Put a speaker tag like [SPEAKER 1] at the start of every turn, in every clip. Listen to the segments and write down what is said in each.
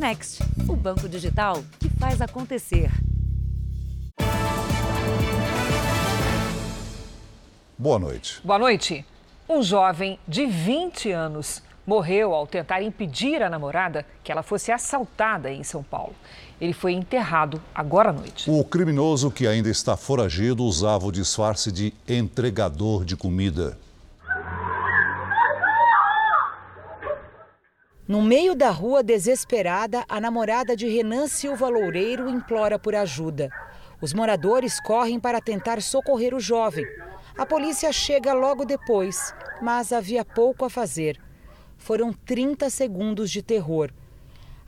[SPEAKER 1] Next, o banco digital que faz acontecer.
[SPEAKER 2] Boa noite.
[SPEAKER 3] Boa noite. Um jovem de 20 anos morreu ao tentar impedir a namorada que ela fosse assaltada em São Paulo. Ele foi enterrado agora à noite.
[SPEAKER 2] O criminoso que ainda está foragido usava o disfarce de entregador de comida.
[SPEAKER 4] No meio da rua, desesperada, a namorada de Renan Silva Loureiro implora por ajuda. Os moradores correm para tentar socorrer o jovem. A polícia chega logo depois, mas havia pouco a fazer foram 30 segundos de terror.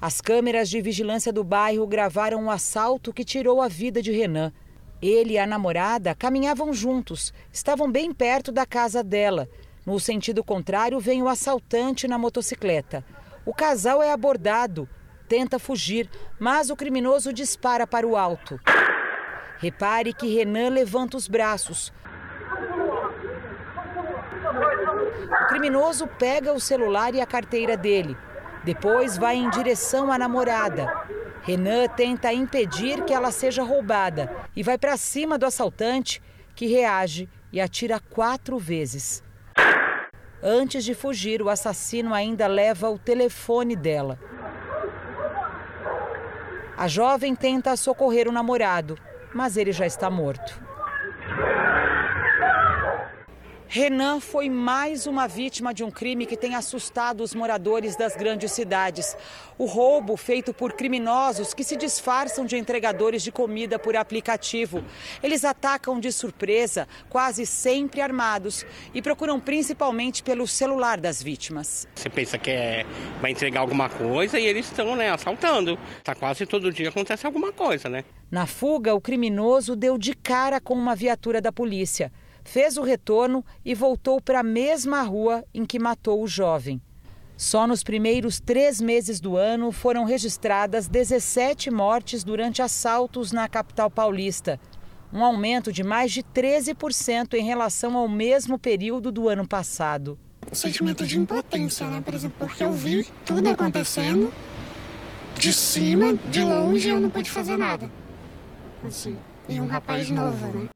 [SPEAKER 4] As câmeras de vigilância do bairro gravaram o um assalto que tirou a vida de Renan. Ele e a namorada caminhavam juntos, estavam bem perto da casa dela. No sentido contrário, vem o assaltante na motocicleta. O casal é abordado, tenta fugir, mas o criminoso dispara para o alto. Repare que Renan levanta os braços. O criminoso pega o celular e a carteira dele. Depois vai em direção à namorada. Renan tenta impedir que ela seja roubada e vai para cima do assaltante, que reage e atira quatro vezes. Antes de fugir, o assassino ainda leva o telefone dela. A jovem tenta socorrer o namorado, mas ele já está morto. Renan foi mais uma vítima de um crime que tem assustado os moradores das grandes cidades. O roubo feito por criminosos que se disfarçam de entregadores de comida por aplicativo. Eles atacam de surpresa, quase sempre armados, e procuram principalmente pelo celular das vítimas.
[SPEAKER 5] Você pensa que é, vai entregar alguma coisa e eles estão né, assaltando. Tá quase todo dia acontece alguma coisa, né?
[SPEAKER 4] Na fuga, o criminoso deu de cara com uma viatura da polícia fez o retorno e voltou para a mesma rua em que matou o jovem. Só nos primeiros três meses do ano foram registradas 17 mortes durante assaltos na capital paulista, um aumento de mais de 13% em relação ao mesmo período do ano passado.
[SPEAKER 6] O sentimento de impotência, né? Por exemplo, porque eu vi tudo acontecendo de cima, de longe, eu não pude fazer nada. Assim, e um rapaz novo, né?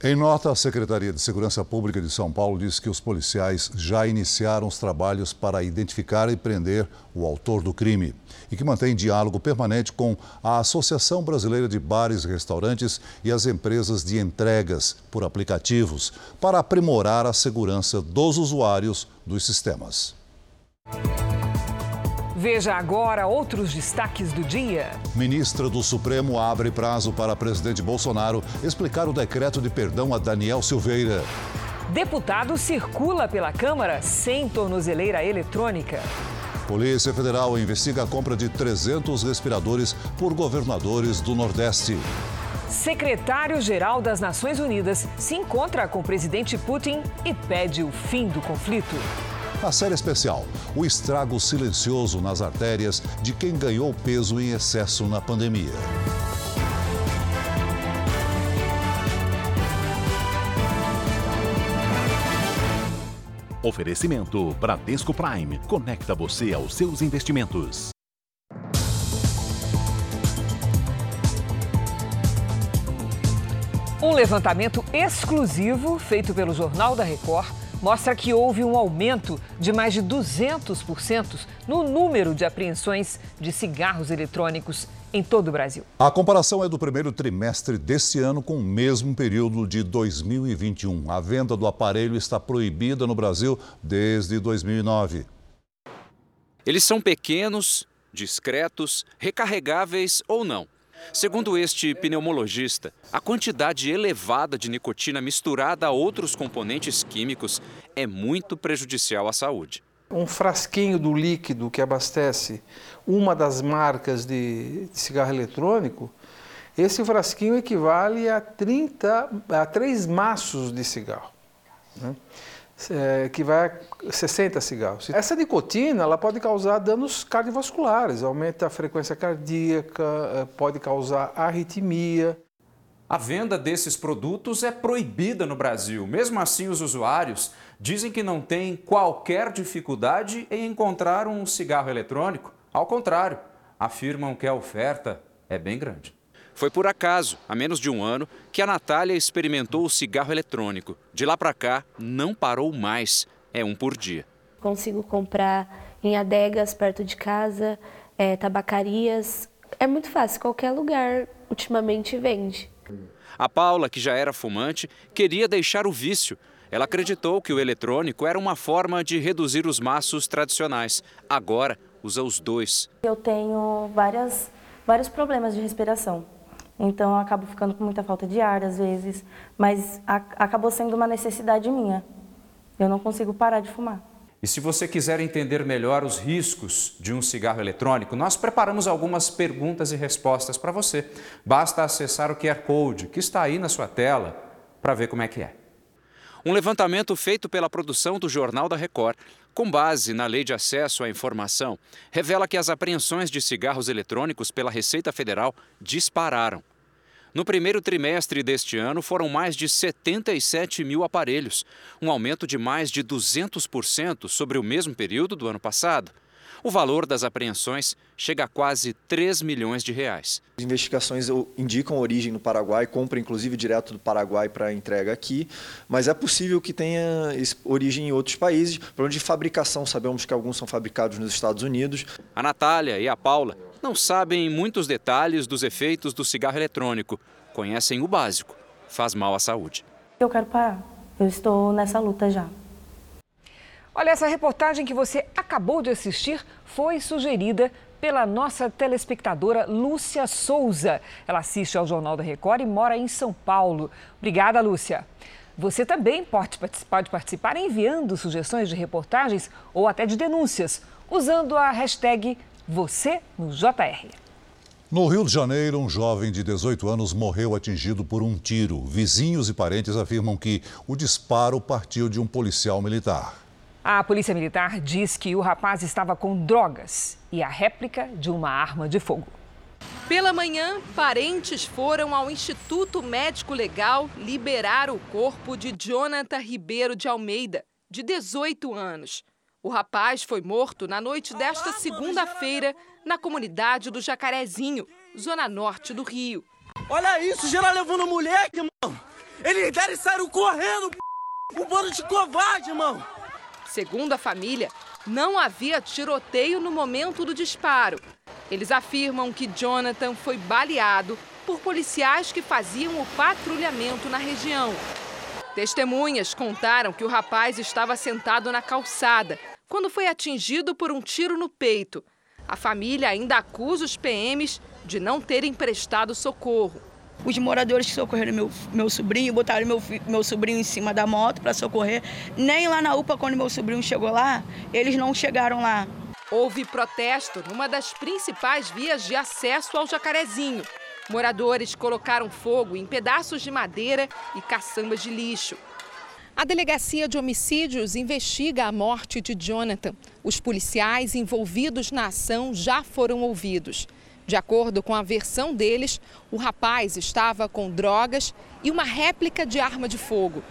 [SPEAKER 2] Em nota, a Secretaria de Segurança Pública de São Paulo diz que os policiais já iniciaram os trabalhos para identificar e prender o autor do crime e que mantém diálogo permanente com a Associação Brasileira de Bares e Restaurantes e as empresas de entregas por aplicativos para aprimorar a segurança dos usuários dos sistemas.
[SPEAKER 3] Veja agora outros destaques do dia.
[SPEAKER 2] Ministra do Supremo abre prazo para presidente Bolsonaro explicar o decreto de perdão a Daniel Silveira.
[SPEAKER 3] Deputado circula pela Câmara sem tornozeleira eletrônica.
[SPEAKER 2] Polícia Federal investiga a compra de 300 respiradores por governadores do Nordeste.
[SPEAKER 3] Secretário-geral das Nações Unidas se encontra com o presidente Putin e pede o fim do conflito.
[SPEAKER 2] A série especial, o estrago silencioso nas artérias de quem ganhou peso em excesso na pandemia.
[SPEAKER 7] Oferecimento Bradesco Prime. Conecta você aos seus investimentos.
[SPEAKER 3] Um levantamento exclusivo feito pelo Jornal da Record mostra que houve um aumento de mais de 200% no número de apreensões de cigarros eletrônicos em todo o Brasil.
[SPEAKER 2] A comparação é do primeiro trimestre desse ano com o mesmo período de 2021. A venda do aparelho está proibida no Brasil desde 2009.
[SPEAKER 8] Eles são pequenos, discretos, recarregáveis ou não. Segundo este pneumologista, a quantidade elevada de nicotina misturada a outros componentes químicos é muito prejudicial à saúde.
[SPEAKER 9] Um frasquinho do líquido que abastece uma das marcas de cigarro eletrônico, esse frasquinho equivale a 30 a 3 maços de cigarro. Né? É, que vai a 60 cigarros. Essa nicotina ela pode causar danos cardiovasculares, aumenta a frequência cardíaca, é, pode causar arritmia.
[SPEAKER 8] A venda desses produtos é proibida no Brasil. Mesmo assim, os usuários dizem que não têm qualquer dificuldade em encontrar um cigarro eletrônico. Ao contrário, afirmam que a oferta é bem grande. Foi por acaso, há menos de um ano, que a Natália experimentou o cigarro eletrônico. De lá para cá, não parou mais. É um por dia.
[SPEAKER 10] Consigo comprar em adegas perto de casa, é, tabacarias. É muito fácil, qualquer lugar ultimamente vende.
[SPEAKER 8] A Paula, que já era fumante, queria deixar o vício. Ela acreditou que o eletrônico era uma forma de reduzir os maços tradicionais. Agora, usa os dois.
[SPEAKER 10] Eu tenho várias, vários problemas de respiração. Então, eu acabo ficando com muita falta de ar às vezes. Mas a, acabou sendo uma necessidade minha. Eu não consigo parar de fumar.
[SPEAKER 8] E se você quiser entender melhor os riscos de um cigarro eletrônico, nós preparamos algumas perguntas e respostas para você. Basta acessar o QR Code que está aí na sua tela para ver como é que é. Um levantamento feito pela produção do Jornal da Record, com base na Lei de Acesso à Informação, revela que as apreensões de cigarros eletrônicos pela Receita Federal dispararam. No primeiro trimestre deste ano, foram mais de 77 mil aparelhos, um aumento de mais de 200% sobre o mesmo período do ano passado. O valor das apreensões chega a quase 3 milhões de reais.
[SPEAKER 11] As investigações indicam origem no Paraguai, compra inclusive direto do Paraguai para entrega aqui, mas é possível que tenha origem em outros países. Para onde de fabricação, sabemos que alguns são fabricados nos Estados Unidos.
[SPEAKER 8] A Natália e a Paula não sabem muitos detalhes dos efeitos do cigarro eletrônico. Conhecem o básico: faz mal à saúde.
[SPEAKER 10] Eu quero parar. Eu estou nessa luta já.
[SPEAKER 3] Olha, essa reportagem que você acabou de assistir foi sugerida pela nossa telespectadora Lúcia Souza. Ela assiste ao Jornal da Record e mora em São Paulo. Obrigada, Lúcia. Você também pode participar enviando sugestões de reportagens ou até de denúncias, usando a hashtag você no JR.
[SPEAKER 2] No Rio de Janeiro, um jovem de 18 anos morreu atingido por um tiro. Vizinhos e parentes afirmam que o disparo partiu de um policial militar.
[SPEAKER 3] A polícia militar diz que o rapaz estava com drogas e a réplica de uma arma de fogo.
[SPEAKER 12] Pela manhã, parentes foram ao Instituto Médico Legal liberar o corpo de Jonathan Ribeiro de Almeida, de 18 anos. O rapaz foi morto na noite desta segunda-feira na comunidade do Jacarezinho, zona norte do Rio.
[SPEAKER 13] Olha isso, geral levando moleque, irmão. Eles deram e saíram correndo, o bando de covarde, irmão.
[SPEAKER 12] Segundo a família, não havia tiroteio no momento do disparo. Eles afirmam que Jonathan foi baleado por policiais que faziam o patrulhamento na região. Testemunhas contaram que o rapaz estava sentado na calçada quando foi atingido por um tiro no peito. A família ainda acusa os PMs de não terem prestado socorro.
[SPEAKER 14] Os moradores que socorreram meu, meu sobrinho, botaram meu, meu sobrinho em cima da moto para socorrer. Nem lá na UPA, quando meu sobrinho chegou lá, eles não chegaram lá.
[SPEAKER 12] Houve protesto numa das principais vias de acesso ao Jacarezinho. Moradores colocaram fogo em pedaços de madeira e caçambas de lixo. A Delegacia de Homicídios investiga a morte de Jonathan. Os policiais envolvidos na ação já foram ouvidos. De acordo com a versão deles, o rapaz estava com drogas e uma réplica de arma de fogo.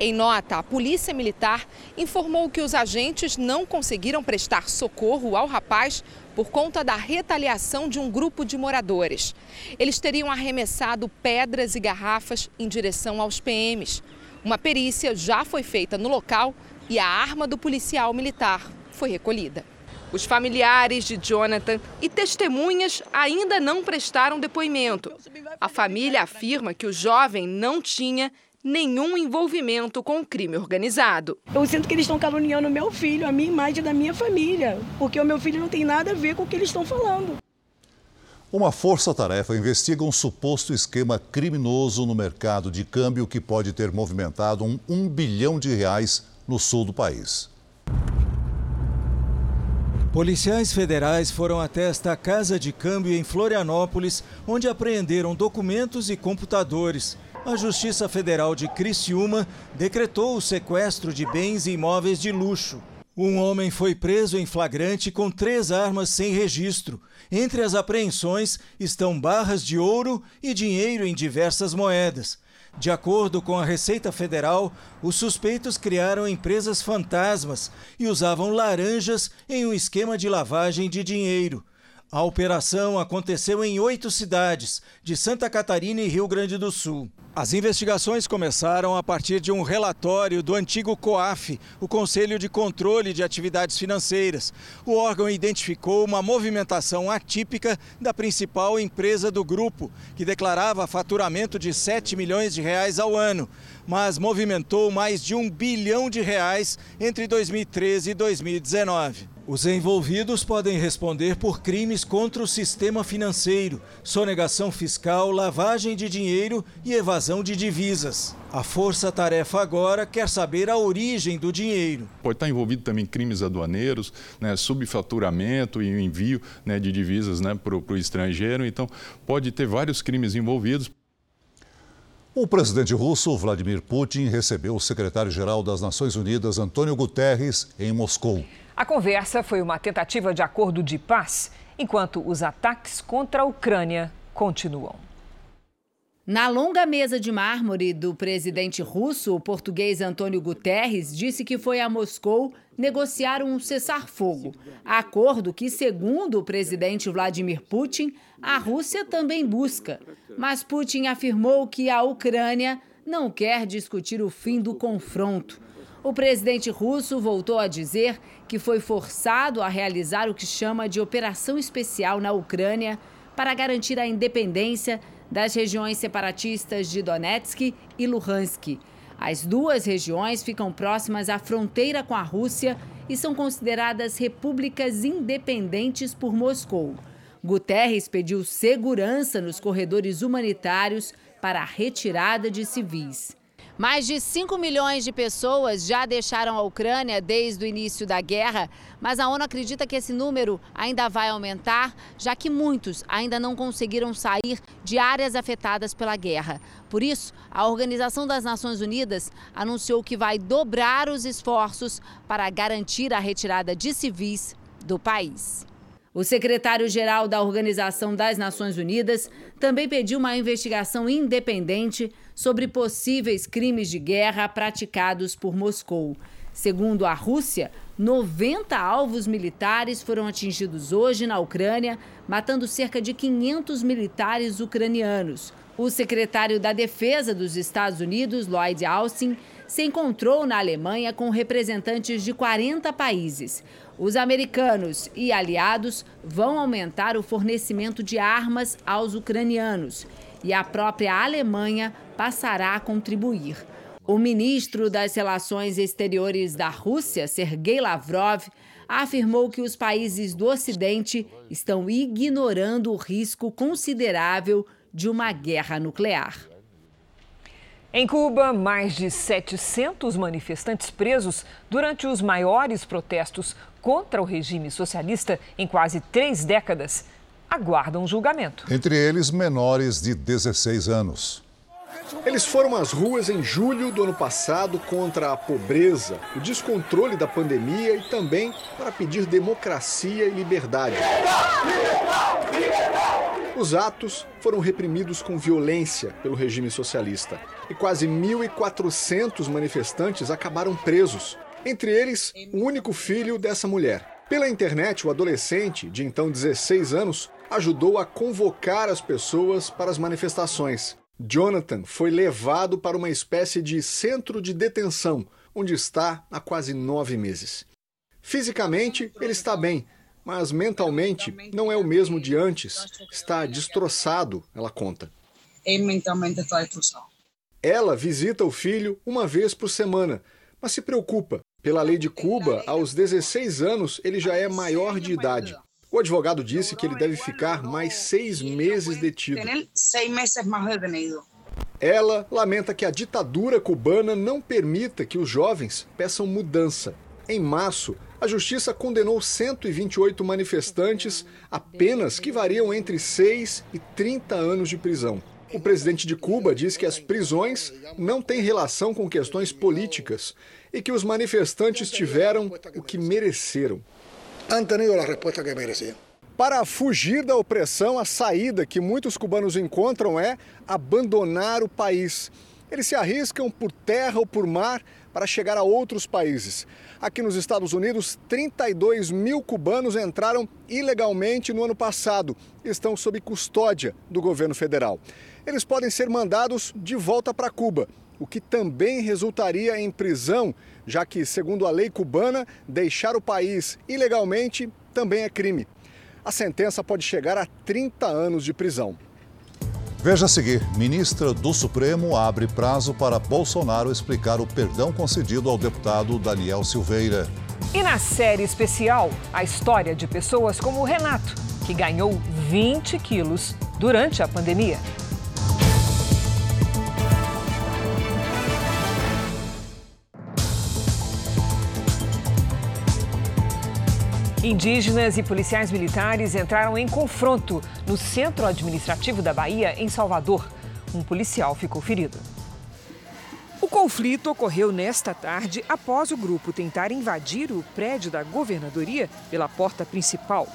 [SPEAKER 12] Em nota, a Polícia Militar informou que os agentes não conseguiram prestar socorro ao rapaz por conta da retaliação de um grupo de moradores. Eles teriam arremessado pedras e garrafas em direção aos PMs. Uma perícia já foi feita no local e a arma do policial militar foi recolhida. Os familiares de Jonathan e testemunhas ainda não prestaram depoimento. A família afirma que o jovem não tinha nenhum envolvimento com o crime organizado.
[SPEAKER 14] Eu sinto que eles estão caluniando meu filho, a minha imagem da minha família, porque o meu filho não tem nada a ver com o que eles estão falando.
[SPEAKER 2] Uma força-tarefa investiga um suposto esquema criminoso no mercado de câmbio que pode ter movimentado um, um bilhão de reais no sul do país.
[SPEAKER 15] Policiais federais foram até esta casa de câmbio em Florianópolis, onde apreenderam documentos e computadores. A Justiça Federal de Criciúma decretou o sequestro de bens e imóveis de luxo. Um homem foi preso em flagrante com três armas sem registro. Entre as apreensões estão barras de ouro e dinheiro em diversas moedas. De acordo com a Receita Federal, os suspeitos criaram empresas fantasmas e usavam laranjas em um esquema de lavagem de dinheiro. A operação aconteceu em oito cidades, de Santa Catarina e Rio Grande do Sul. As investigações começaram a partir de um relatório do antigo COAF, o Conselho de Controle de Atividades Financeiras. O órgão identificou uma movimentação atípica da principal empresa do grupo, que declarava faturamento de 7 milhões de reais ao ano, mas movimentou mais de um bilhão de reais entre 2013 e 2019. Os envolvidos podem responder por crimes contra o sistema financeiro, sonegação fiscal, lavagem de dinheiro e evasão de divisas. A Força Tarefa agora quer saber a origem do dinheiro.
[SPEAKER 16] Pode estar envolvido também crimes aduaneiros, né, subfaturamento e envio né, de divisas né, para o estrangeiro. Então, pode ter vários crimes envolvidos.
[SPEAKER 2] O presidente russo Vladimir Putin recebeu o secretário-geral das Nações Unidas, Antônio Guterres, em Moscou.
[SPEAKER 3] A conversa foi uma tentativa de acordo de paz, enquanto os ataques contra a Ucrânia continuam.
[SPEAKER 17] Na longa mesa de mármore do presidente russo, o português Antônio Guterres disse que foi a Moscou negociar um cessar-fogo. Acordo que, segundo o presidente Vladimir Putin, a Rússia também busca. Mas Putin afirmou que a Ucrânia não quer discutir o fim do confronto. O presidente russo voltou a dizer que foi forçado a realizar o que chama de operação especial na Ucrânia para garantir a independência das regiões separatistas de Donetsk e Luhansk. As duas regiões ficam próximas à fronteira com a Rússia e são consideradas repúblicas independentes por Moscou. Guterres pediu segurança nos corredores humanitários para a retirada de civis. Mais de 5 milhões de pessoas já deixaram a Ucrânia desde o início da guerra, mas a ONU acredita que esse número ainda vai aumentar, já que muitos ainda não conseguiram sair de áreas afetadas pela guerra. Por isso, a Organização das Nações Unidas anunciou que vai dobrar os esforços para garantir a retirada de civis do país. O secretário-geral da Organização das Nações Unidas também pediu uma investigação independente sobre possíveis crimes de guerra praticados por Moscou. Segundo a Rússia, 90 alvos militares foram atingidos hoje na Ucrânia, matando cerca de 500 militares ucranianos. O secretário da Defesa dos Estados Unidos, Lloyd Austin, se encontrou na Alemanha com representantes de 40 países. Os americanos e aliados vão aumentar o fornecimento de armas aos ucranianos e a própria Alemanha passará a contribuir. O ministro das Relações Exteriores da Rússia, Sergei Lavrov, afirmou que os países do Ocidente estão ignorando o risco considerável de uma guerra nuclear.
[SPEAKER 3] Em Cuba, mais de 700 manifestantes presos durante os maiores protestos contra o regime socialista em quase três décadas aguardam julgamento.
[SPEAKER 2] Entre eles, menores de 16 anos.
[SPEAKER 18] Eles foram às ruas em julho do ano passado contra a pobreza, o descontrole da pandemia e também para pedir democracia e liberdade. Os atos foram reprimidos com violência pelo regime socialista e quase 1.400 manifestantes acabaram presos, entre eles o único filho dessa mulher. Pela internet, o adolescente, de então 16 anos, ajudou a convocar as pessoas para as manifestações. Jonathan foi levado para uma espécie de centro de detenção, onde está há quase nove meses. Fisicamente, ele está bem, mas mentalmente não é o mesmo de antes. Está destroçado, ela conta.
[SPEAKER 19] mentalmente está destroçado.
[SPEAKER 18] Ela visita o filho uma vez por semana, mas se preocupa. Pela lei de Cuba, aos 16 anos, ele já é maior de idade. O advogado disse que ele deve ficar mais seis meses detido. Ela lamenta que a ditadura cubana não permita que os jovens peçam mudança. Em março, a justiça condenou 128 manifestantes a penas que variam entre 6 e 30 anos de prisão. O presidente de Cuba diz que as prisões não têm relação com questões políticas e que os manifestantes tiveram o que mereceram.
[SPEAKER 20] Han tenido a resposta que mereciam.
[SPEAKER 18] Para fugir da opressão, a saída que muitos cubanos encontram é abandonar o país. Eles se arriscam por terra ou por mar para chegar a outros países. Aqui nos Estados Unidos, 32 mil cubanos entraram ilegalmente no ano passado e estão sob custódia do governo federal. Eles podem ser mandados de volta para Cuba, o que também resultaria em prisão, já que, segundo a lei cubana, deixar o país ilegalmente também é crime. A sentença pode chegar a 30 anos de prisão.
[SPEAKER 2] Veja a seguir: ministra do Supremo abre prazo para Bolsonaro explicar o perdão concedido ao deputado Daniel Silveira.
[SPEAKER 3] E na série especial, a história de pessoas como o Renato, que ganhou 20 quilos durante a pandemia. Indígenas e policiais militares entraram em confronto no centro administrativo da Bahia, em Salvador. Um policial ficou ferido. O conflito ocorreu nesta tarde após o grupo tentar invadir o prédio da governadoria pela porta principal.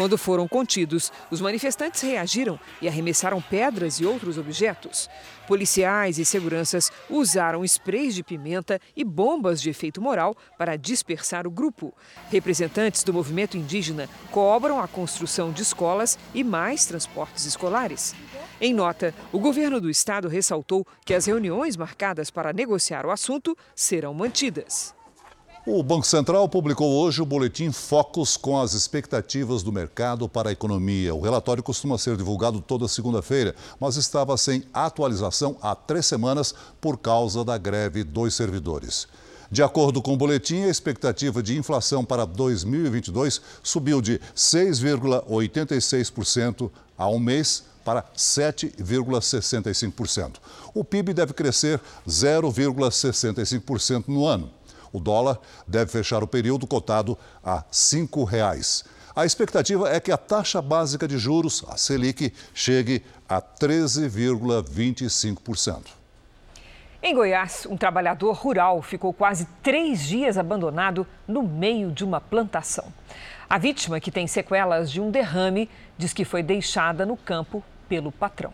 [SPEAKER 3] Quando foram contidos, os manifestantes reagiram e arremessaram pedras e outros objetos. Policiais e seguranças usaram sprays de pimenta e bombas de efeito moral para dispersar o grupo. Representantes do movimento indígena cobram a construção de escolas e mais transportes escolares. Em nota, o governo do estado ressaltou que as reuniões marcadas para negociar o assunto serão mantidas.
[SPEAKER 2] O Banco Central publicou hoje o boletim Focus com as expectativas do mercado para a economia. O relatório costuma ser divulgado toda segunda-feira, mas estava sem atualização há três semanas por causa da greve dos servidores. De acordo com o boletim, a expectativa de inflação para 2022 subiu de 6,86% a um mês para 7,65%. O PIB deve crescer 0,65% no ano. O dólar deve fechar o período cotado a R$ 5,00. A expectativa é que a taxa básica de juros, a Selic, chegue a 13,25%.
[SPEAKER 3] Em Goiás, um trabalhador rural ficou quase três dias abandonado no meio de uma plantação. A vítima, que tem sequelas de um derrame, diz que foi deixada no campo pelo patrão.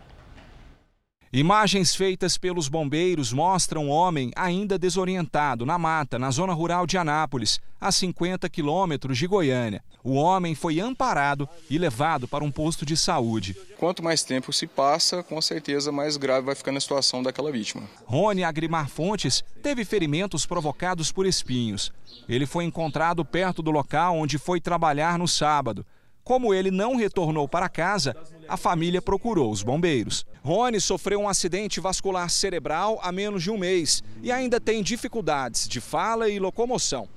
[SPEAKER 21] Imagens feitas pelos bombeiros mostram um homem ainda desorientado na mata, na zona rural de Anápolis, a 50 quilômetros de Goiânia. O homem foi amparado e levado para um posto de saúde.
[SPEAKER 22] Quanto mais tempo se passa, com certeza mais grave vai ficando a situação daquela vítima.
[SPEAKER 21] Rony Agrimar Fontes teve ferimentos provocados por espinhos. Ele foi encontrado perto do local onde foi trabalhar no sábado. Como ele não retornou para casa, a família procurou os bombeiros. Rony sofreu um acidente vascular cerebral há menos de um mês e ainda tem dificuldades de fala e locomoção.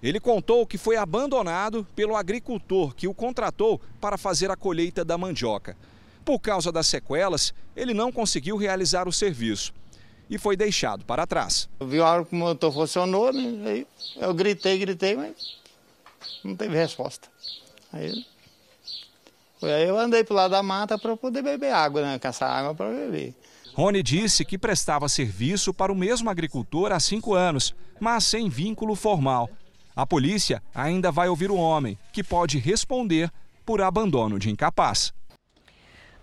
[SPEAKER 21] Ele contou que foi abandonado pelo agricultor que o contratou para fazer a colheita da mandioca. Por causa das sequelas, ele não conseguiu realizar o serviço e foi deixado para trás.
[SPEAKER 23] Eu vi a hora que o motor funcionou, né? eu gritei, gritei, mas não teve resposta. Aí Aí eu andei para lado da mata para poder beber água, né? Caçar água para beber.
[SPEAKER 21] Rony disse que prestava serviço para o mesmo agricultor há cinco anos, mas sem vínculo formal. A polícia ainda vai ouvir o homem, que pode responder por abandono de incapaz.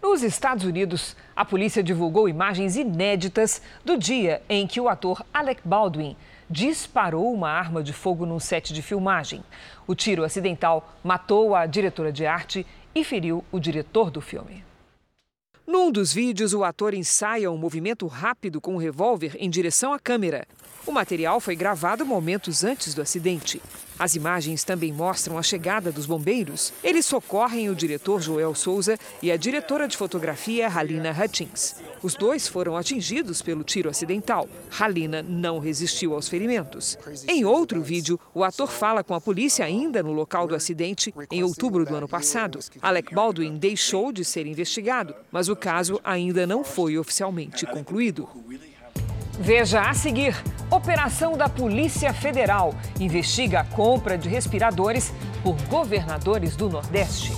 [SPEAKER 3] Nos Estados Unidos, a polícia divulgou imagens inéditas do dia em que o ator Alec Baldwin disparou uma arma de fogo num set de filmagem. O tiro acidental matou a diretora de arte e feriu o diretor do filme. Num dos vídeos, o ator ensaia um movimento rápido com o um revólver em direção à câmera. O material foi gravado momentos antes do acidente. As imagens também mostram a chegada dos bombeiros. Eles socorrem o diretor Joel Souza e a diretora de fotografia Halina Hutchins. Os dois foram atingidos pelo tiro acidental. Halina não resistiu aos ferimentos. Em outro vídeo, o ator fala com a polícia ainda no local do acidente em outubro do ano passado. Alec Baldwin deixou de ser investigado, mas o caso ainda não foi oficialmente concluído. Veja a seguir: Operação da Polícia Federal investiga a compra de respiradores por governadores do Nordeste.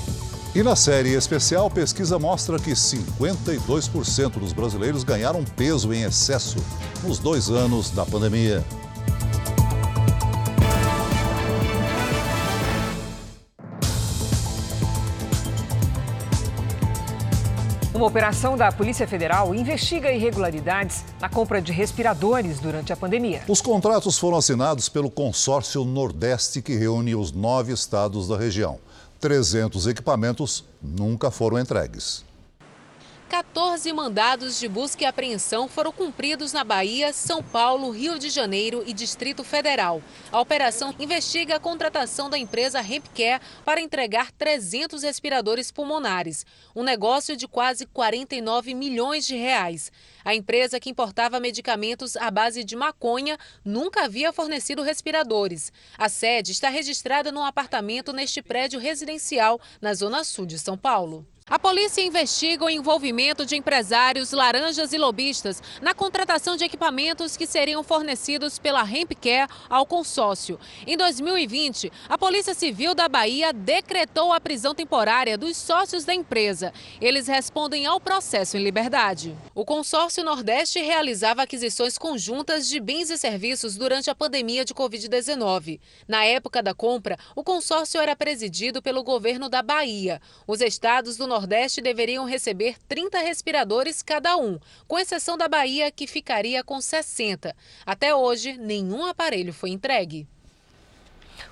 [SPEAKER 2] E na série especial, pesquisa mostra que 52% dos brasileiros ganharam peso em excesso nos dois anos da pandemia.
[SPEAKER 3] Uma operação da Polícia Federal investiga irregularidades na compra de respiradores durante a pandemia.
[SPEAKER 2] Os contratos foram assinados pelo consórcio Nordeste, que reúne os nove estados da região. 300 equipamentos nunca foram entregues.
[SPEAKER 24] 14 mandados de busca e apreensão foram cumpridos na Bahia, São Paulo, Rio de Janeiro e Distrito Federal. A operação investiga a contratação da empresa Hempcare para entregar 300 respiradores pulmonares, um negócio de quase 49 milhões de reais. A empresa que importava medicamentos à base de maconha nunca havia fornecido respiradores. A sede está registrada num apartamento neste prédio residencial na zona sul de São Paulo. A polícia investiga o envolvimento de empresários laranjas e lobistas na contratação de equipamentos que seriam fornecidos pela Hempcare ao consórcio. Em 2020, a Polícia Civil da Bahia decretou a prisão temporária dos sócios da empresa. Eles respondem ao processo em liberdade. O consórcio Nordeste realizava aquisições conjuntas de bens e serviços durante a pandemia de Covid-19. Na época da compra, o consórcio era presidido pelo governo da Bahia. Os estados do Nordeste deveriam receber 30 respiradores cada um, com exceção da Bahia, que ficaria com 60. Até hoje, nenhum aparelho foi entregue.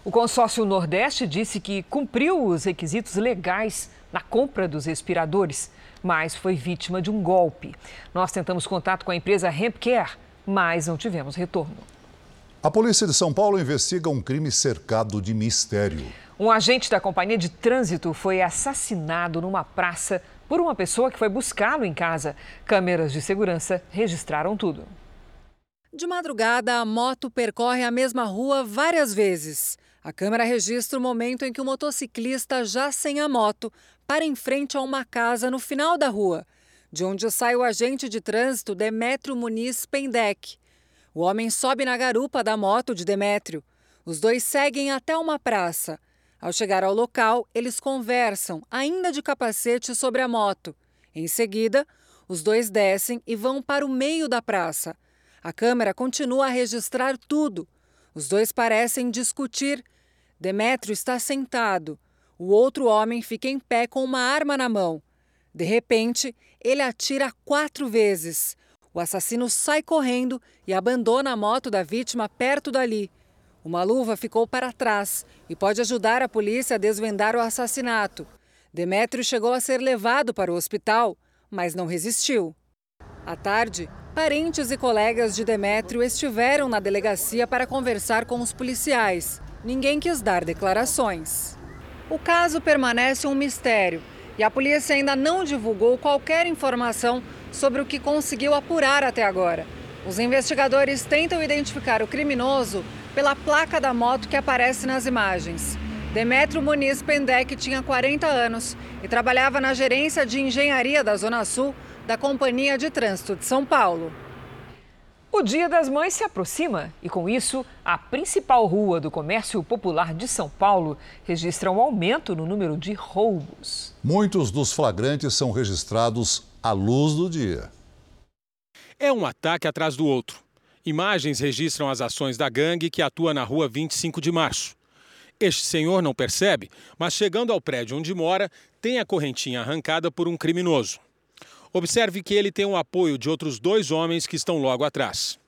[SPEAKER 3] O consórcio Nordeste disse que cumpriu os requisitos legais na compra dos respiradores, mas foi vítima de um golpe. Nós tentamos contato com a empresa Hempcare, mas não tivemos retorno.
[SPEAKER 2] A polícia de São Paulo investiga um crime cercado de mistério.
[SPEAKER 3] Um agente da companhia de trânsito foi assassinado numa praça por uma pessoa que foi buscá-lo em casa. Câmeras de segurança registraram tudo.
[SPEAKER 25] De madrugada, a moto percorre a mesma rua várias vezes. A câmera registra o momento em que o motociclista, já sem a moto, para em frente a uma casa no final da rua, de onde sai o agente de trânsito Demétrio Muniz Pendec. O homem sobe na garupa da moto de Demétrio. Os dois seguem até uma praça. Ao chegar ao local, eles conversam, ainda de capacete, sobre a moto. Em seguida, os dois descem e vão para o meio da praça. A câmera continua a registrar tudo. Os dois parecem discutir. Demétrio está sentado. O outro homem fica em pé com uma arma na mão. De repente, ele atira quatro vezes. O assassino sai correndo e abandona a moto da vítima perto dali. Uma luva ficou para trás e pode ajudar a polícia a desvendar o assassinato. Demétrio chegou a ser levado para o hospital, mas não resistiu. À tarde, parentes e colegas de Demétrio estiveram na delegacia para conversar com os policiais. Ninguém quis dar declarações. O caso permanece um mistério e a polícia ainda não divulgou qualquer informação sobre o que conseguiu apurar até agora. Os investigadores tentam identificar o criminoso pela placa da moto que aparece nas imagens. Demetrio Muniz Pendec tinha 40 anos e trabalhava na gerência de engenharia da Zona Sul da Companhia de Trânsito de São Paulo.
[SPEAKER 3] O Dia das Mães se aproxima e, com isso, a principal rua do comércio popular de São Paulo registra um aumento no número de roubos.
[SPEAKER 2] Muitos dos flagrantes são registrados à luz do dia.
[SPEAKER 26] É um ataque atrás do outro. Imagens registram as ações da gangue que atua na rua 25 de março. Este senhor não percebe, mas chegando ao prédio onde mora, tem a correntinha arrancada por um criminoso. Observe que ele tem o apoio de outros dois homens que estão logo atrás.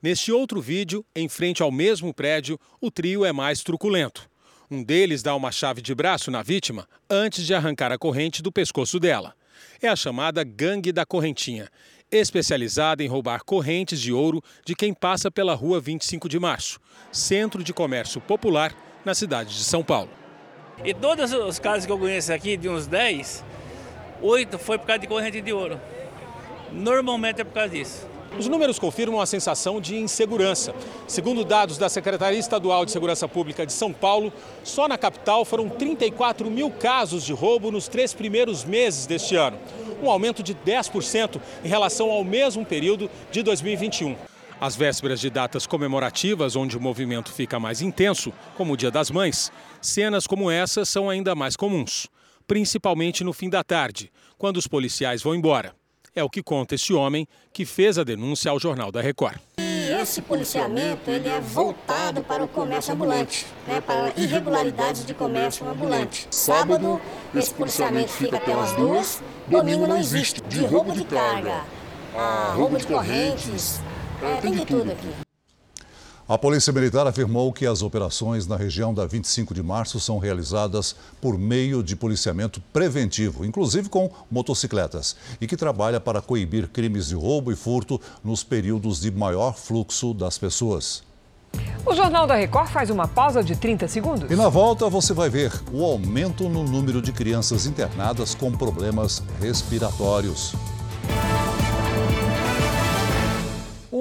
[SPEAKER 26] Neste outro vídeo, em frente ao mesmo prédio, o trio é mais truculento. Um deles dá uma chave de braço na vítima antes de arrancar a corrente do pescoço dela. É a chamada Gangue da Correntinha especializada em roubar correntes de ouro de quem passa pela rua 25 de março, centro de comércio popular na cidade de São Paulo.
[SPEAKER 27] E todos os casos que eu conheço aqui, de uns 10, oito foi por causa de corrente de ouro. Normalmente é por causa disso.
[SPEAKER 26] Os números confirmam a sensação de insegurança. Segundo dados da Secretaria Estadual de Segurança Pública de São Paulo, só na capital foram 34 mil casos de roubo nos três primeiros meses deste ano, um aumento de 10% em relação ao mesmo período de 2021. Às vésperas de datas comemorativas, onde o movimento fica mais intenso, como o Dia das Mães, cenas como essa são ainda mais comuns, principalmente no fim da tarde, quando os policiais vão embora. É o que conta esse homem que fez a denúncia ao Jornal da Record.
[SPEAKER 28] E esse policiamento ele é voltado para o comércio ambulante, né, para irregularidades de comércio ambulante. Sábado, esse policiamento fica até as duas, domingo não existe, de roubo de carga, ah, roubo de correntes, é, tem de tudo aqui.
[SPEAKER 2] A Polícia Militar afirmou que as operações na região da 25 de março são realizadas por meio de policiamento preventivo, inclusive com motocicletas, e que trabalha para coibir crimes de roubo e furto nos períodos de maior fluxo das pessoas.
[SPEAKER 3] O Jornal da Record faz uma pausa de 30 segundos.
[SPEAKER 2] E na volta você vai ver o aumento no número de crianças internadas com problemas respiratórios.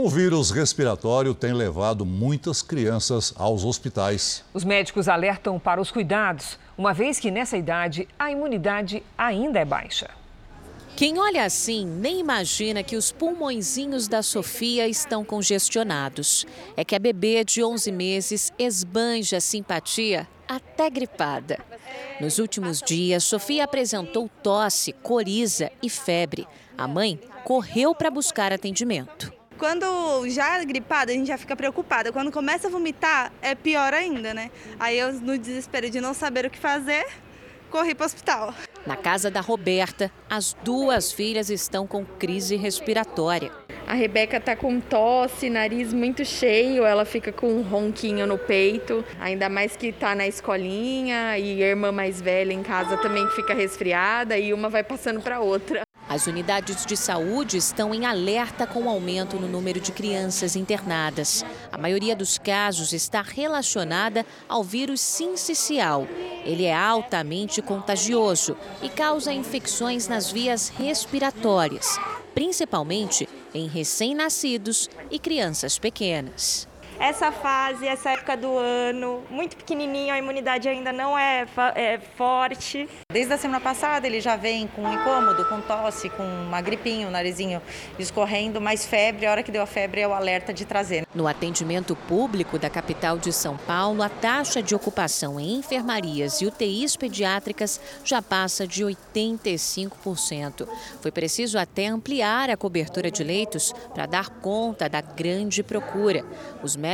[SPEAKER 2] O vírus respiratório tem levado muitas crianças aos hospitais.
[SPEAKER 3] Os médicos alertam para os cuidados, uma vez que nessa idade a imunidade ainda é baixa.
[SPEAKER 29] Quem olha assim nem imagina que os pulmõezinhos da Sofia estão congestionados. É que a bebê de 11 meses esbanja simpatia até gripada. Nos últimos dias, Sofia apresentou tosse, coriza e febre. A mãe correu para buscar atendimento.
[SPEAKER 30] Quando já gripada, a gente já fica preocupada. Quando começa a vomitar, é pior ainda, né? Aí eu, no desespero de não saber o que fazer, corri para o hospital.
[SPEAKER 29] Na casa da Roberta, as duas filhas estão com crise respiratória.
[SPEAKER 31] A Rebeca tá com tosse, nariz muito cheio, ela fica com um ronquinho no peito, ainda mais que tá na escolinha e a irmã mais velha em casa também fica resfriada e uma vai passando para outra.
[SPEAKER 29] As unidades de saúde estão em alerta com o aumento no número de crianças internadas. A maioria dos casos está relacionada ao vírus sincicial. Ele é altamente contagioso e causa infecções nas vias respiratórias, principalmente em recém-nascidos e crianças pequenas
[SPEAKER 30] essa fase, essa época do ano, muito pequenininho, a imunidade ainda não é, é, forte.
[SPEAKER 32] Desde a semana passada ele já vem com incômodo, com tosse, com uma gripinha, o narizinho escorrendo, mais febre. A hora que deu a febre é o alerta de trazer.
[SPEAKER 29] No atendimento público da capital de São Paulo, a taxa de ocupação em enfermarias e UTIs pediátricas já passa de 85%. Foi preciso até ampliar a cobertura de leitos para dar conta da grande procura. Os médicos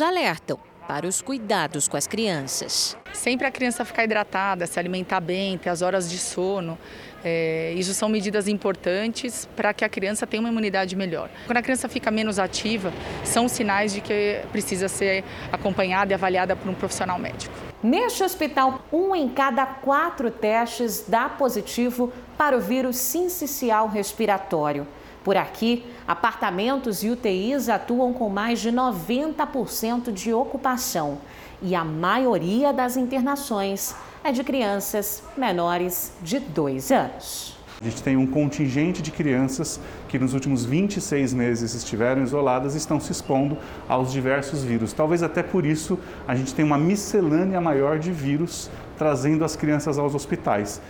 [SPEAKER 29] alertam para os cuidados com as crianças.
[SPEAKER 31] Sempre a criança ficar hidratada, se alimentar bem, ter as horas de sono. É, isso são medidas importantes para que a criança tenha uma imunidade melhor. Quando a criança fica menos ativa, são sinais de que precisa ser acompanhada e avaliada por um profissional médico.
[SPEAKER 29] Neste hospital, um em cada quatro testes dá positivo para o vírus sincicial respiratório. Por aqui, apartamentos e UTIs atuam com mais de 90% de ocupação e a maioria das internações é de crianças menores de 2 anos.
[SPEAKER 33] A gente tem um contingente de crianças que nos últimos 26 meses estiveram isoladas e estão se expondo aos diversos vírus. Talvez até por isso a gente tem uma miscelânea maior de vírus trazendo as crianças aos hospitais.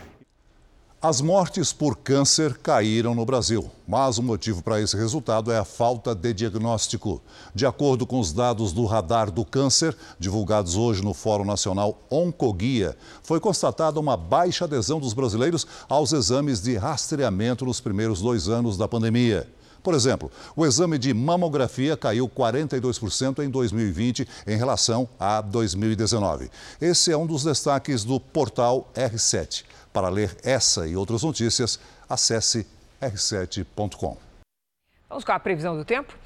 [SPEAKER 2] As mortes por câncer caíram no Brasil, mas o motivo para esse resultado é a falta de diagnóstico. De acordo com os dados do Radar do Câncer, divulgados hoje no Fórum Nacional Oncoguia, foi constatada uma baixa adesão dos brasileiros aos exames de rastreamento nos primeiros dois anos da pandemia. Por exemplo, o exame de mamografia caiu 42% em 2020 em relação a 2019. Esse é um dos destaques do portal R7. Para ler essa e outras notícias, acesse r7.com.
[SPEAKER 3] Vamos com a previsão do tempo?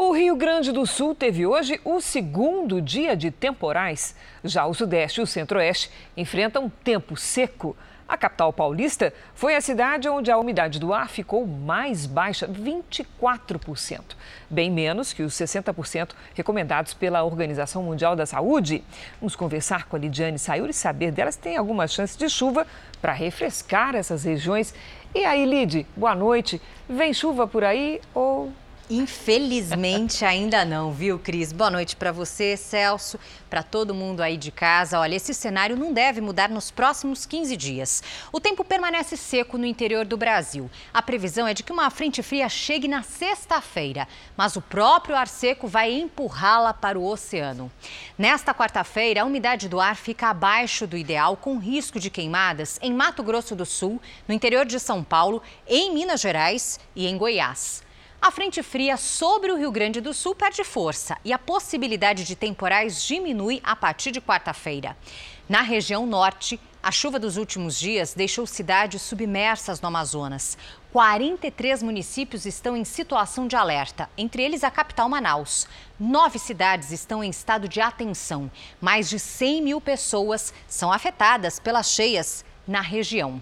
[SPEAKER 3] O Rio Grande do Sul teve hoje o segundo dia de temporais. Já o Sudeste e o Centro-Oeste enfrentam tempo seco. A capital paulista foi a cidade onde a umidade do ar ficou mais baixa, 24%, bem menos que os 60% recomendados pela Organização Mundial da Saúde. Vamos conversar com a Lidiane Sayuri e saber delas se tem alguma chance de chuva para refrescar essas regiões. E aí, Lid, boa noite. Vem chuva por aí ou
[SPEAKER 34] Infelizmente ainda não, viu, Cris? Boa noite para você, Celso, para todo mundo aí de casa. Olha, esse cenário não deve mudar nos próximos 15 dias. O tempo permanece seco no interior do Brasil. A previsão é de que uma frente fria chegue na sexta-feira, mas o próprio ar seco vai empurrá-la para o oceano. Nesta quarta-feira, a umidade do ar fica abaixo do ideal, com risco de queimadas em Mato Grosso do Sul, no interior de São Paulo, em Minas Gerais e em Goiás. A frente fria sobre o Rio Grande do Sul perde força e a possibilidade de temporais diminui a partir de quarta-feira. Na região norte, a chuva dos últimos dias deixou cidades submersas no Amazonas. 43 municípios estão em situação de alerta, entre eles a capital Manaus. Nove cidades estão em estado de atenção. Mais de 100 mil pessoas são afetadas pelas cheias na região.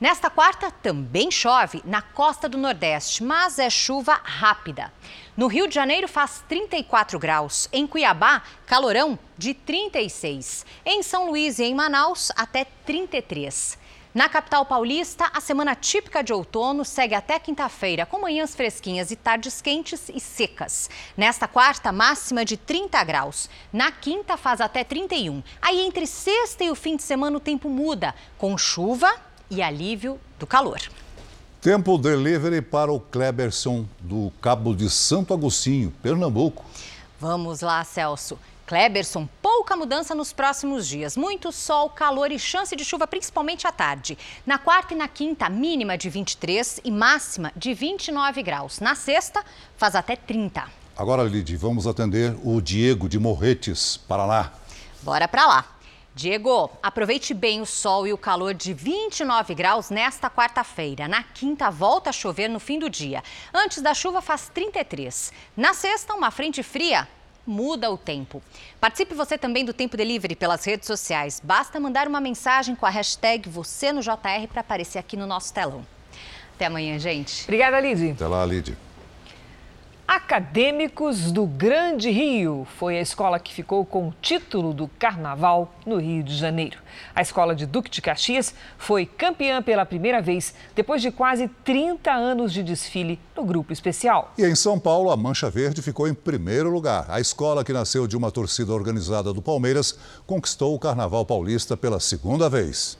[SPEAKER 34] Nesta quarta, também chove na costa do Nordeste, mas é chuva rápida. No Rio de Janeiro faz 34 graus. Em Cuiabá, calorão de 36. Em São Luís e em Manaus, até 33. Na capital paulista, a semana típica de outono segue até quinta-feira, com manhãs fresquinhas e tardes quentes e secas. Nesta quarta, máxima de 30 graus. Na quinta, faz até 31. Aí, entre sexta e o fim de semana, o tempo muda, com chuva e alívio do calor.
[SPEAKER 2] Tempo delivery para o Kleberson do Cabo de Santo Agostinho, Pernambuco.
[SPEAKER 34] Vamos lá, Celso. Kleberson, pouca mudança nos próximos dias. Muito sol, calor e chance de chuva, principalmente à tarde. Na quarta e na quinta, mínima de 23 e máxima de 29 graus. Na sexta, faz até 30.
[SPEAKER 2] Agora, Lid, vamos atender o Diego de Morretes, Paraná.
[SPEAKER 34] Bora para lá. Diego, aproveite bem o sol e o calor de 29 graus nesta quarta-feira. Na quinta, volta a chover no fim do dia. Antes da chuva, faz 33. Na sexta, uma frente fria muda o tempo. Participe você também do Tempo Delivery pelas redes sociais. Basta mandar uma mensagem com a hashtag você no JR para aparecer aqui no nosso telão. Até amanhã, gente.
[SPEAKER 3] Obrigada, Lid.
[SPEAKER 2] Até lá, Lid.
[SPEAKER 3] Acadêmicos do Grande Rio foi a escola que ficou com o título do Carnaval no Rio de Janeiro. A escola de Duque de Caxias foi campeã pela primeira vez depois de quase 30 anos de desfile no grupo especial.
[SPEAKER 2] E em São Paulo, a Mancha Verde ficou em primeiro lugar. A escola, que nasceu de uma torcida organizada do Palmeiras, conquistou o Carnaval Paulista pela segunda vez.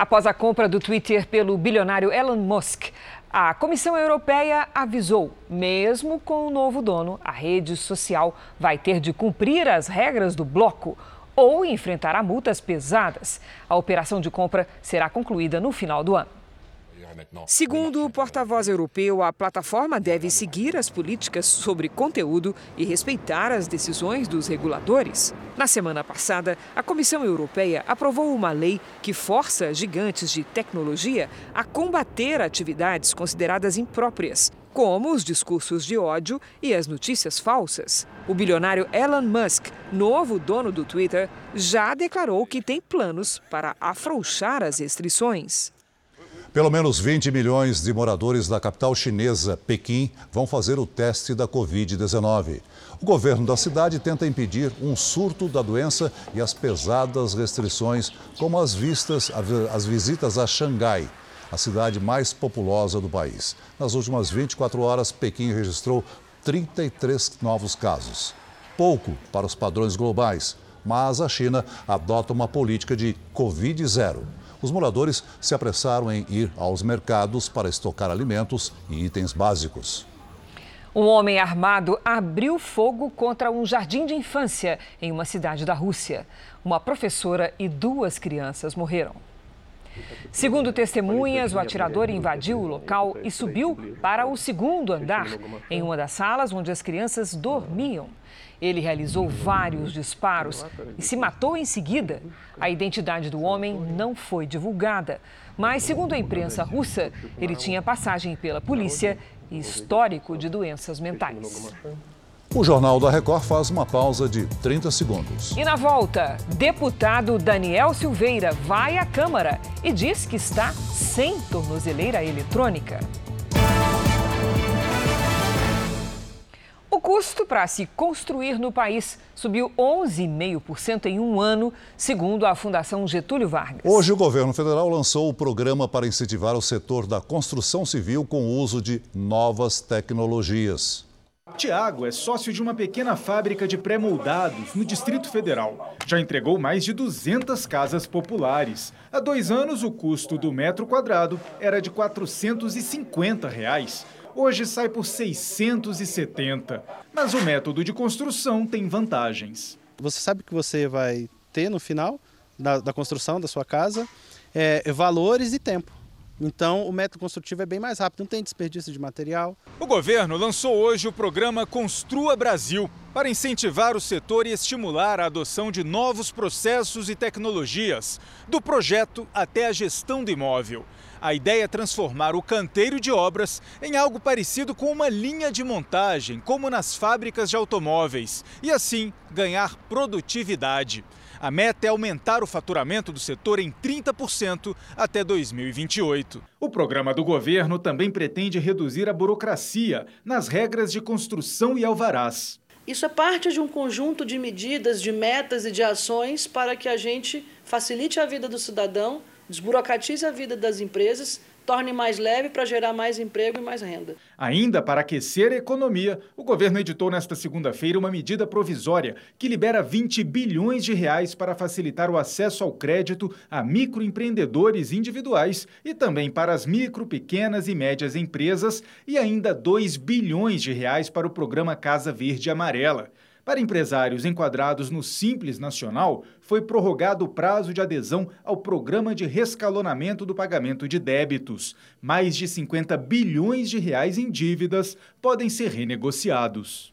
[SPEAKER 3] Após a compra do Twitter pelo bilionário Elon Musk, a Comissão Europeia avisou, mesmo com o novo dono, a rede social vai ter de cumprir as regras do bloco ou enfrentará multas pesadas. A operação de compra será concluída no final do ano. Segundo o porta-voz europeu, a plataforma deve seguir as políticas sobre conteúdo e respeitar as decisões dos reguladores. Na semana passada, a Comissão Europeia aprovou uma lei que força gigantes de tecnologia a combater atividades consideradas impróprias, como os discursos de ódio e as notícias falsas. O bilionário Elon Musk, novo dono do Twitter, já declarou que tem planos para afrouxar as restrições.
[SPEAKER 2] Pelo menos 20 milhões de moradores da capital chinesa, Pequim, vão fazer o teste da Covid-19. O governo da cidade tenta impedir um surto da doença e as pesadas restrições, como as, vistas, as visitas a Xangai, a cidade mais populosa do país. Nas últimas 24 horas, Pequim registrou 33 novos casos. Pouco para os padrões globais, mas a China adota uma política de Covid zero. Os moradores se apressaram em ir aos mercados para estocar alimentos e itens básicos.
[SPEAKER 3] Um homem armado abriu fogo contra um jardim de infância em uma cidade da Rússia. Uma professora e duas crianças morreram. Segundo testemunhas, o atirador invadiu o local e subiu para o segundo andar, em uma das salas onde as crianças dormiam. Ele realizou vários disparos e se matou em seguida. A identidade do homem não foi divulgada, mas, segundo a imprensa russa, ele tinha passagem pela polícia e histórico de doenças mentais.
[SPEAKER 2] O Jornal da Record faz uma pausa de 30 segundos.
[SPEAKER 3] E na volta, deputado Daniel Silveira vai à Câmara e diz que está sem tornozeleira eletrônica. O custo para se construir no país subiu 11,5% em um ano, segundo a Fundação Getúlio Vargas.
[SPEAKER 2] Hoje, o governo federal lançou o programa para incentivar o setor da construção civil com o uso de novas tecnologias.
[SPEAKER 35] Tiago é sócio de uma pequena fábrica de pré-moldados no Distrito Federal. Já entregou mais de 200 casas populares. Há dois anos, o custo do metro quadrado era de 450 reais. Hoje sai por 670. Mas o método de construção tem vantagens.
[SPEAKER 36] Você sabe que você vai ter no final da, da construção da sua casa é, valores e tempo. Então, o método construtivo é bem mais rápido, não tem desperdício de material.
[SPEAKER 35] O governo lançou hoje o programa Construa Brasil para incentivar o setor e estimular a adoção de novos processos e tecnologias, do projeto até a gestão do imóvel. A ideia é transformar o canteiro de obras em algo parecido com uma linha de montagem, como nas fábricas de automóveis, e assim ganhar produtividade. A meta é aumentar o faturamento do setor em 30% até 2028. O programa do governo também pretende reduzir a burocracia nas regras de construção e alvarás.
[SPEAKER 37] Isso é parte de um conjunto de medidas, de metas e de ações para que a gente facilite a vida do cidadão desburocratize a vida das empresas, torne mais leve para gerar mais emprego e mais renda.
[SPEAKER 35] Ainda para aquecer a economia, o governo editou nesta segunda-feira uma medida provisória que libera 20 bilhões de reais para facilitar o acesso ao crédito a microempreendedores individuais e também para as micro, pequenas e médias empresas e ainda 2 bilhões de reais para o programa Casa Verde Amarela. Para empresários enquadrados no Simples Nacional, foi prorrogado o prazo de adesão ao programa de rescalonamento do pagamento de débitos. Mais de 50 bilhões de reais em dívidas podem ser renegociados.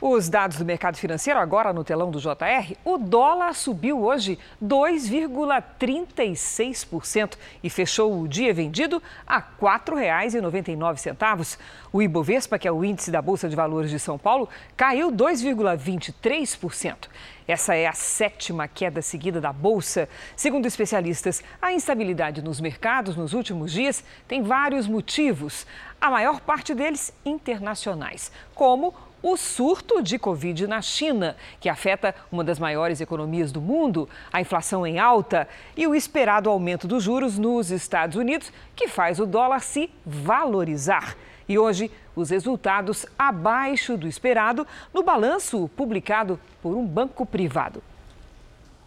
[SPEAKER 3] Os dados do mercado financeiro agora no telão do JR, o dólar subiu hoje 2,36% e fechou o dia vendido a R$ 4,99. O Ibovespa, que é o índice da Bolsa de Valores de São Paulo, caiu 2,23%. Essa é a sétima queda seguida da Bolsa. Segundo especialistas, a instabilidade nos mercados nos últimos dias tem vários motivos, a maior parte deles internacionais, como o surto de Covid na China, que afeta uma das maiores economias do mundo, a inflação em alta e o esperado aumento dos juros nos Estados Unidos, que faz o dólar se valorizar. E hoje, os resultados abaixo do esperado no balanço publicado por um banco privado.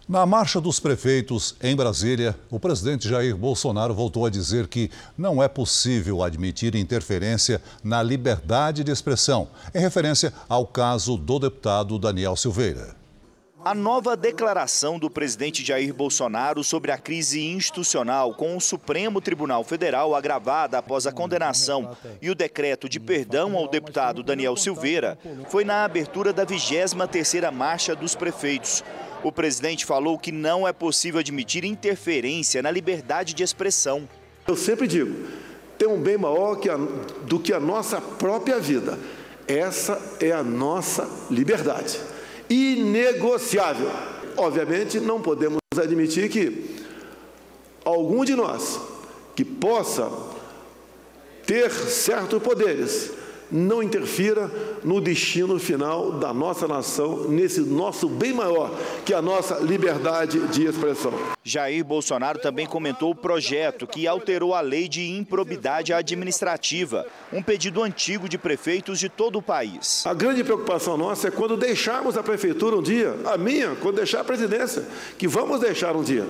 [SPEAKER 2] Na marcha dos prefeitos em Brasília, o presidente Jair Bolsonaro voltou a dizer que não é possível admitir interferência na liberdade de expressão, em referência ao caso do deputado Daniel Silveira.
[SPEAKER 38] A nova declaração do presidente Jair Bolsonaro sobre a crise institucional com o Supremo Tribunal Federal agravada após a condenação e o decreto de perdão ao deputado Daniel Silveira foi na abertura da 23ª Marcha dos Prefeitos. O presidente falou que não é possível admitir interferência na liberdade de expressão.
[SPEAKER 39] Eu sempre digo, tem um bem maior que a, do que a nossa própria vida. Essa é a nossa liberdade. Inegociável. Obviamente, não podemos admitir que algum de nós que possa ter certos poderes não interfira no destino final da nossa nação, nesse nosso bem maior, que é a nossa liberdade de expressão.
[SPEAKER 38] Jair Bolsonaro também comentou o projeto que alterou a lei de improbidade administrativa, um pedido antigo de prefeitos de todo o país.
[SPEAKER 39] A grande preocupação nossa é quando deixarmos a prefeitura um dia, a minha, quando deixar a presidência, que vamos deixar um dia.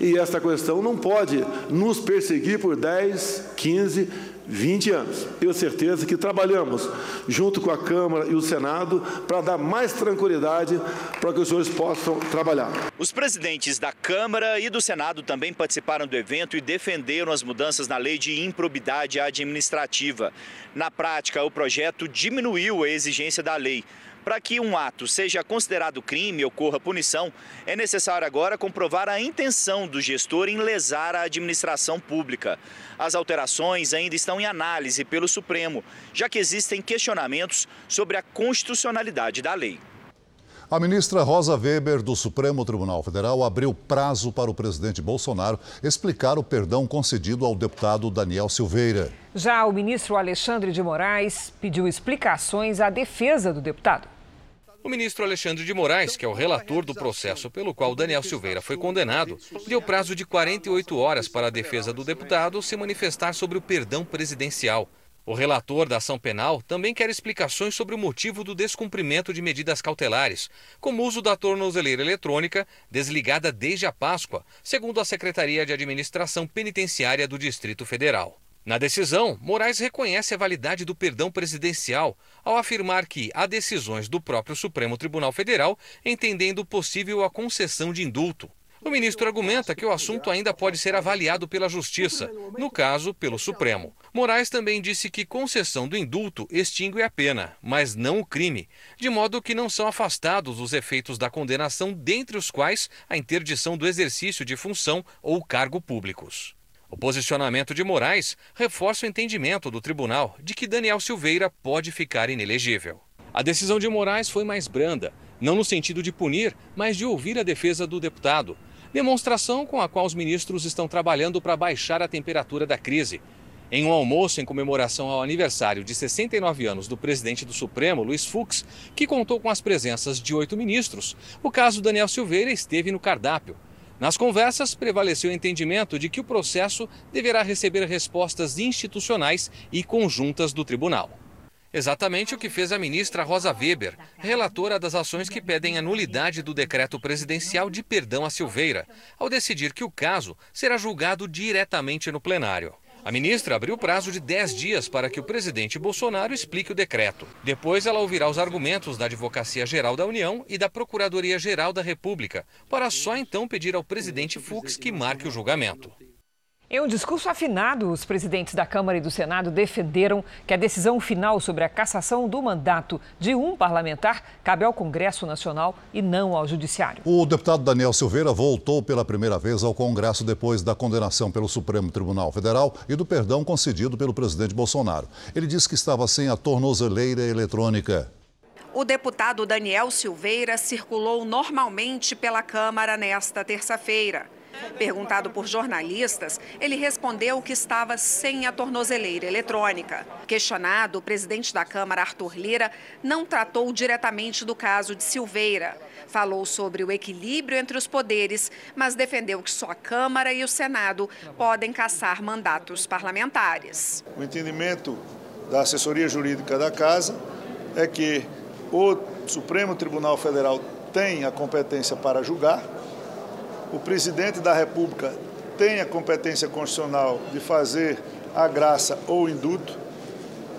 [SPEAKER 39] E esta questão não pode nos perseguir por 10, 15, 20 anos. Tenho certeza que trabalhamos junto com a Câmara e o Senado para dar mais tranquilidade para que os senhores possam trabalhar.
[SPEAKER 38] Os presidentes da Câmara e do Senado também participaram do evento e defenderam as mudanças na lei de improbidade administrativa. Na prática, o projeto diminuiu a exigência da lei para que um ato seja considerado crime e ocorra punição, é necessário agora comprovar a intenção do gestor em lesar a administração pública. As alterações ainda estão em análise pelo Supremo, já que existem questionamentos sobre a constitucionalidade da lei.
[SPEAKER 2] A ministra Rosa Weber, do Supremo Tribunal Federal, abriu prazo para o presidente Bolsonaro explicar o perdão concedido ao deputado Daniel Silveira.
[SPEAKER 3] Já o ministro Alexandre de Moraes pediu explicações à defesa do deputado.
[SPEAKER 40] O ministro Alexandre de Moraes, que é o relator do processo pelo qual Daniel Silveira foi condenado, deu prazo de 48 horas para a defesa do deputado se manifestar sobre o perdão presidencial. O relator da ação penal também quer explicações sobre o motivo do descumprimento de medidas cautelares, como o uso da tornozeleira eletrônica desligada desde a Páscoa, segundo a Secretaria de Administração Penitenciária do Distrito Federal. Na decisão, Moraes reconhece a validade do perdão presidencial ao afirmar que há decisões do próprio Supremo Tribunal Federal entendendo possível a concessão de indulto. O ministro argumenta que o assunto ainda pode ser avaliado pela Justiça, no caso, pelo Supremo. Moraes também disse que concessão do indulto extingue a pena, mas não o crime, de modo que não são afastados os efeitos da condenação, dentre os quais a interdição do exercício de função ou cargo públicos. O posicionamento de Moraes reforça o entendimento do tribunal de que Daniel Silveira pode ficar inelegível. A decisão de Moraes foi mais branda, não no sentido de punir, mas de ouvir a defesa do deputado. Demonstração com a qual os ministros estão trabalhando para baixar a temperatura da crise. Em um almoço em comemoração ao aniversário de 69 anos do presidente do Supremo, Luiz Fux, que contou com as presenças de oito ministros, o caso Daniel Silveira esteve no cardápio. Nas conversas, prevaleceu o entendimento de que o processo deverá receber respostas institucionais e conjuntas do tribunal. Exatamente o que fez a ministra Rosa Weber, relatora das ações que pedem a nulidade do decreto presidencial de perdão a Silveira, ao decidir que o caso será julgado diretamente no plenário. A ministra abriu prazo de 10 dias para que o presidente Bolsonaro explique o decreto. Depois, ela ouvirá os argumentos da Advocacia Geral da União e da Procuradoria Geral da República, para só então pedir ao presidente Fux que marque o julgamento.
[SPEAKER 3] Em um discurso afinado, os presidentes da Câmara e do Senado defenderam que a decisão final sobre a cassação do mandato de um parlamentar cabe ao Congresso Nacional e não ao Judiciário.
[SPEAKER 2] O deputado Daniel Silveira voltou pela primeira vez ao Congresso depois da condenação pelo Supremo Tribunal Federal e do perdão concedido pelo presidente Bolsonaro. Ele disse que estava sem a tornozeleira eletrônica.
[SPEAKER 41] O deputado Daniel Silveira circulou normalmente pela Câmara nesta terça-feira. Perguntado por jornalistas, ele respondeu que estava sem a tornozeleira eletrônica. Questionado, o presidente da Câmara, Arthur Lira, não tratou diretamente do caso de Silveira. Falou sobre o equilíbrio entre os poderes, mas defendeu que só a Câmara e o Senado podem caçar mandatos parlamentares.
[SPEAKER 42] O entendimento da assessoria jurídica da Casa é que o Supremo Tribunal Federal tem a competência para julgar o presidente da República tem a competência constitucional de fazer a graça ou o indulto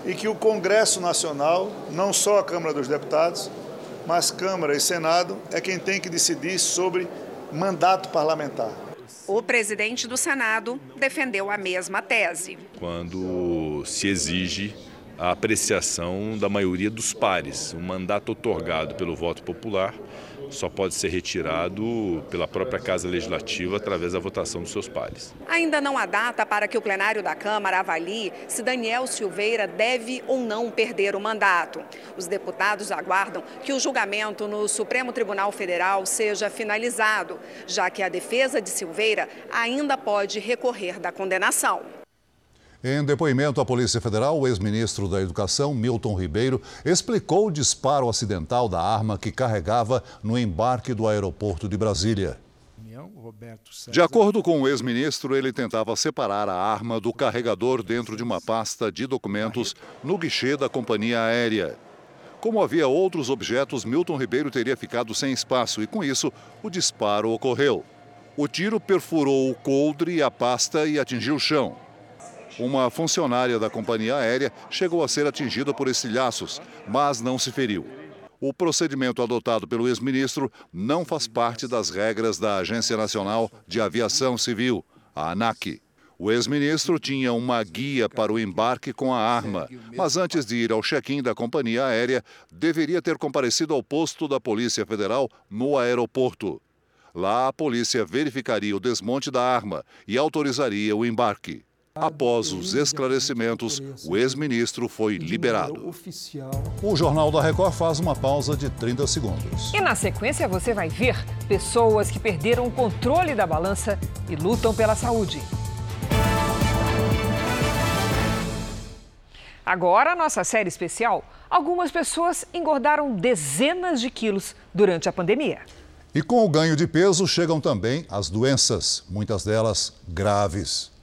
[SPEAKER 42] e que o Congresso Nacional, não só a Câmara dos Deputados, mas Câmara e Senado, é quem tem que decidir sobre mandato parlamentar.
[SPEAKER 41] O presidente do Senado defendeu a mesma tese.
[SPEAKER 43] Quando se exige a apreciação da maioria dos pares, um mandato otorgado pelo voto popular só pode ser retirado pela própria Casa Legislativa através da votação dos seus pares.
[SPEAKER 41] Ainda não há data para que o plenário da Câmara avalie se Daniel Silveira deve ou não perder o mandato. Os deputados aguardam que o julgamento no Supremo Tribunal Federal seja finalizado, já que a defesa de Silveira ainda pode recorrer da condenação.
[SPEAKER 2] Em depoimento à Polícia Federal, o ex-ministro da Educação, Milton Ribeiro, explicou o disparo acidental da arma que carregava no embarque do aeroporto de Brasília. De acordo com o ex-ministro, ele tentava separar a arma do carregador dentro de uma pasta de documentos no guichê da companhia aérea. Como havia outros objetos, Milton Ribeiro teria ficado sem espaço e, com isso, o disparo ocorreu. O tiro perfurou o coldre e a pasta e atingiu o chão. Uma funcionária da companhia aérea chegou a ser atingida por estilhaços, mas não se feriu. O procedimento adotado pelo ex-ministro não faz parte das regras da Agência Nacional de Aviação Civil, a ANAC. O ex-ministro tinha uma guia para o embarque com a arma, mas antes de ir ao check-in da companhia aérea, deveria ter comparecido ao posto da Polícia Federal no aeroporto. Lá, a polícia verificaria o desmonte da arma e autorizaria o embarque. Após os esclarecimentos, o ex-ministro foi liberado. O Jornal da Record faz uma pausa de 30 segundos.
[SPEAKER 3] E na sequência você vai ver pessoas que perderam o controle da balança e lutam pela saúde. Agora, nossa série especial. Algumas pessoas engordaram dezenas de quilos durante a pandemia.
[SPEAKER 2] E com o ganho de peso chegam também as doenças, muitas delas graves.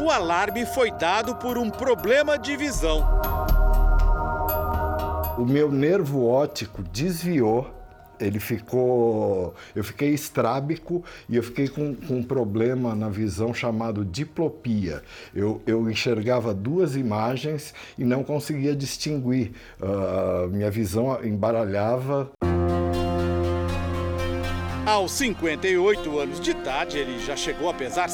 [SPEAKER 35] O alarme foi dado por um problema de visão.
[SPEAKER 44] O meu nervo óptico desviou ele ficou. Eu fiquei estrábico e eu fiquei com, com um problema na visão chamado diplopia. Eu, eu enxergava duas imagens e não conseguia distinguir. Uh, minha visão embaralhava.
[SPEAKER 35] Aos 58 anos de idade, ele já chegou a pesar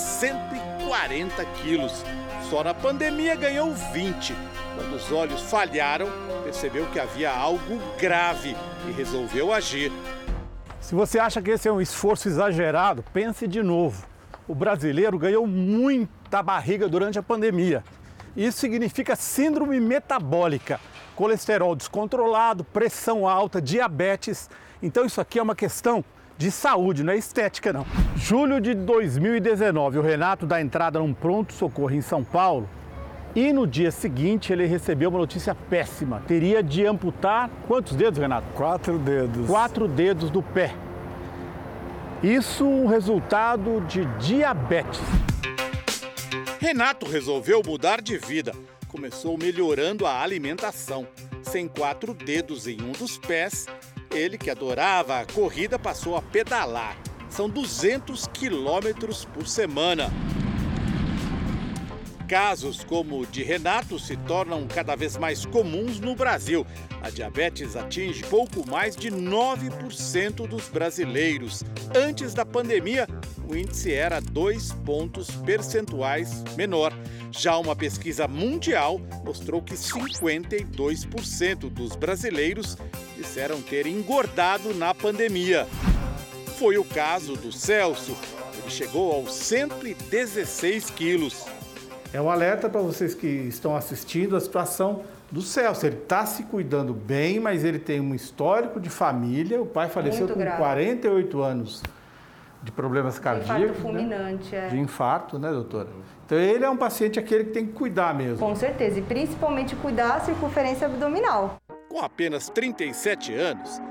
[SPEAKER 35] 140 quilos. Só na pandemia ganhou 20. Quando os olhos falharam, percebeu que havia algo grave e resolveu agir.
[SPEAKER 45] Se você acha que esse é um esforço exagerado, pense de novo. O brasileiro ganhou muita barriga durante a pandemia. Isso significa síndrome metabólica, colesterol descontrolado, pressão alta, diabetes. Então isso aqui é uma questão de saúde, não é estética não. Julho de 2019, o Renato dá entrada num pronto-socorro em São Paulo e no dia seguinte ele recebeu uma notícia péssima. Teria de amputar quantos dedos, Renato?
[SPEAKER 44] Quatro dedos.
[SPEAKER 45] Quatro dedos do pé. Isso um resultado de diabetes.
[SPEAKER 35] Renato resolveu mudar de vida. Começou melhorando a alimentação. Sem quatro dedos em um dos pés, ele que adorava a corrida passou a pedalar. São 200 quilômetros por semana. Casos como o de Renato se tornam cada vez mais comuns no Brasil. A diabetes atinge pouco mais de 9% dos brasileiros. Antes da pandemia, o índice era dois pontos percentuais menor. Já uma pesquisa mundial mostrou que 52% dos brasileiros disseram ter engordado na pandemia. Foi o caso do Celso. Ele chegou aos 116 quilos.
[SPEAKER 45] É um alerta para vocês que estão assistindo a situação do Celso. Ele está se cuidando bem, mas ele tem um histórico de família. O pai faleceu
[SPEAKER 32] Muito
[SPEAKER 45] com
[SPEAKER 32] grave.
[SPEAKER 45] 48 anos de problemas cardíacos.
[SPEAKER 32] Infarto fulminante,
[SPEAKER 45] né?
[SPEAKER 32] é.
[SPEAKER 45] De infarto, né, doutora? Então ele é um paciente aquele que tem que cuidar mesmo.
[SPEAKER 32] Com certeza, e principalmente cuidar da circunferência abdominal.
[SPEAKER 35] Com apenas 37 anos,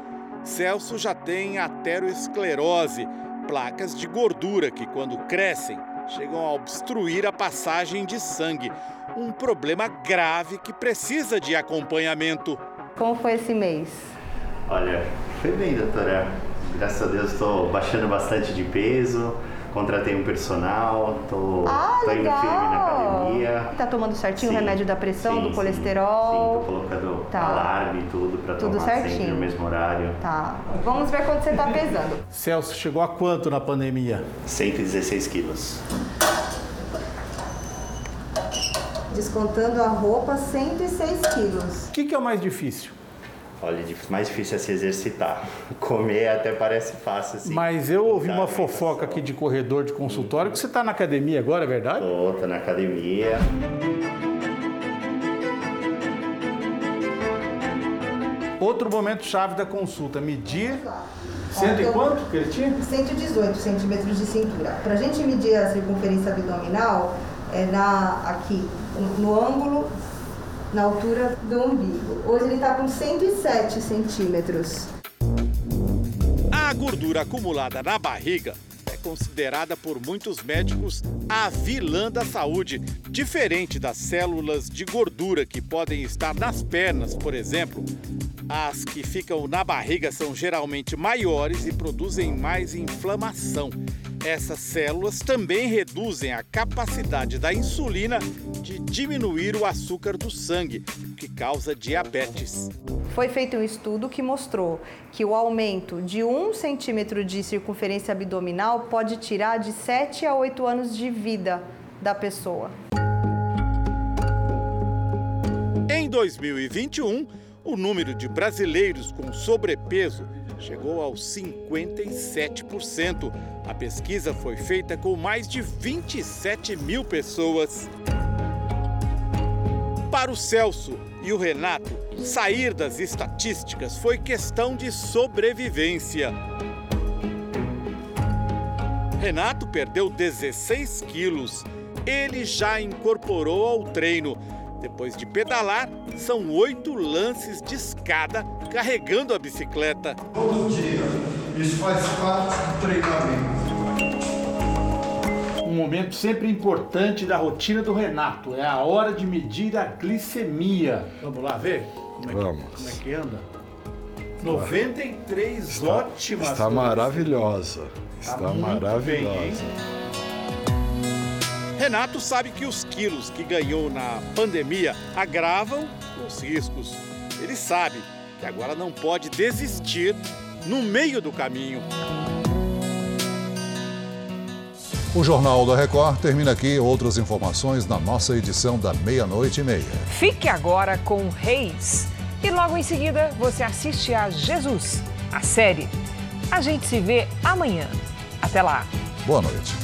[SPEAKER 35] Celso já tem ateroesclerose, placas de gordura que, quando crescem, chegam a obstruir a passagem de sangue. Um problema grave que precisa de acompanhamento.
[SPEAKER 32] Como foi esse mês?
[SPEAKER 46] Olha, foi bem, doutora. Graças a Deus estou baixando bastante de peso, contratei um personal, estou
[SPEAKER 32] Ah,
[SPEAKER 46] indo
[SPEAKER 32] legal.
[SPEAKER 46] firme na academia.
[SPEAKER 32] Tá tomando certinho
[SPEAKER 46] Sim,
[SPEAKER 32] o remédio da pressão,
[SPEAKER 46] sim,
[SPEAKER 32] do
[SPEAKER 46] sim.
[SPEAKER 32] colesterol?
[SPEAKER 46] Sim, tô colocando
[SPEAKER 32] Tá.
[SPEAKER 46] alarme e tudo para
[SPEAKER 32] Tudo
[SPEAKER 46] tomar sempre
[SPEAKER 32] certinho.
[SPEAKER 46] no mesmo horário.
[SPEAKER 32] Tá. Vamos ver quanto você tá pesando.
[SPEAKER 45] Celso chegou a quanto na pandemia?
[SPEAKER 46] 116 quilos.
[SPEAKER 32] Descontando a roupa, 106 quilos.
[SPEAKER 45] O que, que é o mais difícil?
[SPEAKER 46] Olha, mais difícil é se exercitar. Comer até parece fácil, assim.
[SPEAKER 45] Mas eu ouvi uma fofoca aqui de corredor de consultório que você está na academia agora, é verdade?
[SPEAKER 46] Tô, tô na academia.
[SPEAKER 45] Outro momento chave da consulta, medir cento e quanto que ele tinha?
[SPEAKER 32] 118 centímetros de cintura. Para a gente medir a circunferência abdominal, é na, aqui, no ângulo, na altura do umbigo. Hoje ele está com 107 centímetros.
[SPEAKER 35] A gordura acumulada na barriga é considerada por muitos médicos a vilã da saúde, diferente das células de gordura que podem estar nas pernas, por exemplo. As que ficam na barriga são geralmente maiores e produzem mais inflamação. Essas células também reduzem a capacidade da insulina de diminuir o açúcar do sangue, o que causa diabetes.
[SPEAKER 32] Foi feito um estudo que mostrou que o aumento de 1 centímetro de circunferência abdominal pode tirar de 7 a 8 anos de vida da pessoa.
[SPEAKER 35] 2021, o número de brasileiros com sobrepeso chegou aos 57%. A pesquisa foi feita com mais de 27 mil pessoas. Para o Celso e o Renato, sair das estatísticas foi questão de sobrevivência. Renato perdeu 16 quilos. Ele já incorporou ao treino. Depois de pedalar, são oito lances de escada carregando a bicicleta.
[SPEAKER 47] Todo dia. Isso faz parte do treinamento.
[SPEAKER 45] Um momento sempre importante da rotina do Renato é a hora de medir a glicemia. Vamos lá ver como é que,
[SPEAKER 44] Vamos.
[SPEAKER 45] como é que anda? 93
[SPEAKER 44] Está,
[SPEAKER 45] ótimas.
[SPEAKER 44] está maravilhosa.
[SPEAKER 45] Tá
[SPEAKER 44] Está
[SPEAKER 45] muito
[SPEAKER 44] maravilhosa.
[SPEAKER 45] bem, hein?
[SPEAKER 35] Renato sabe que os quilos que ganhou na pandemia agravam os riscos. Ele sabe que agora não pode desistir no meio do caminho.
[SPEAKER 2] O Jornal da Record termina aqui. Outras informações na nossa edição da meia-noite e meia.
[SPEAKER 3] Fique agora com Reis. E logo em seguida você assiste a Jesus, a série. A gente se vê amanhã. Até lá.
[SPEAKER 2] Boa noite.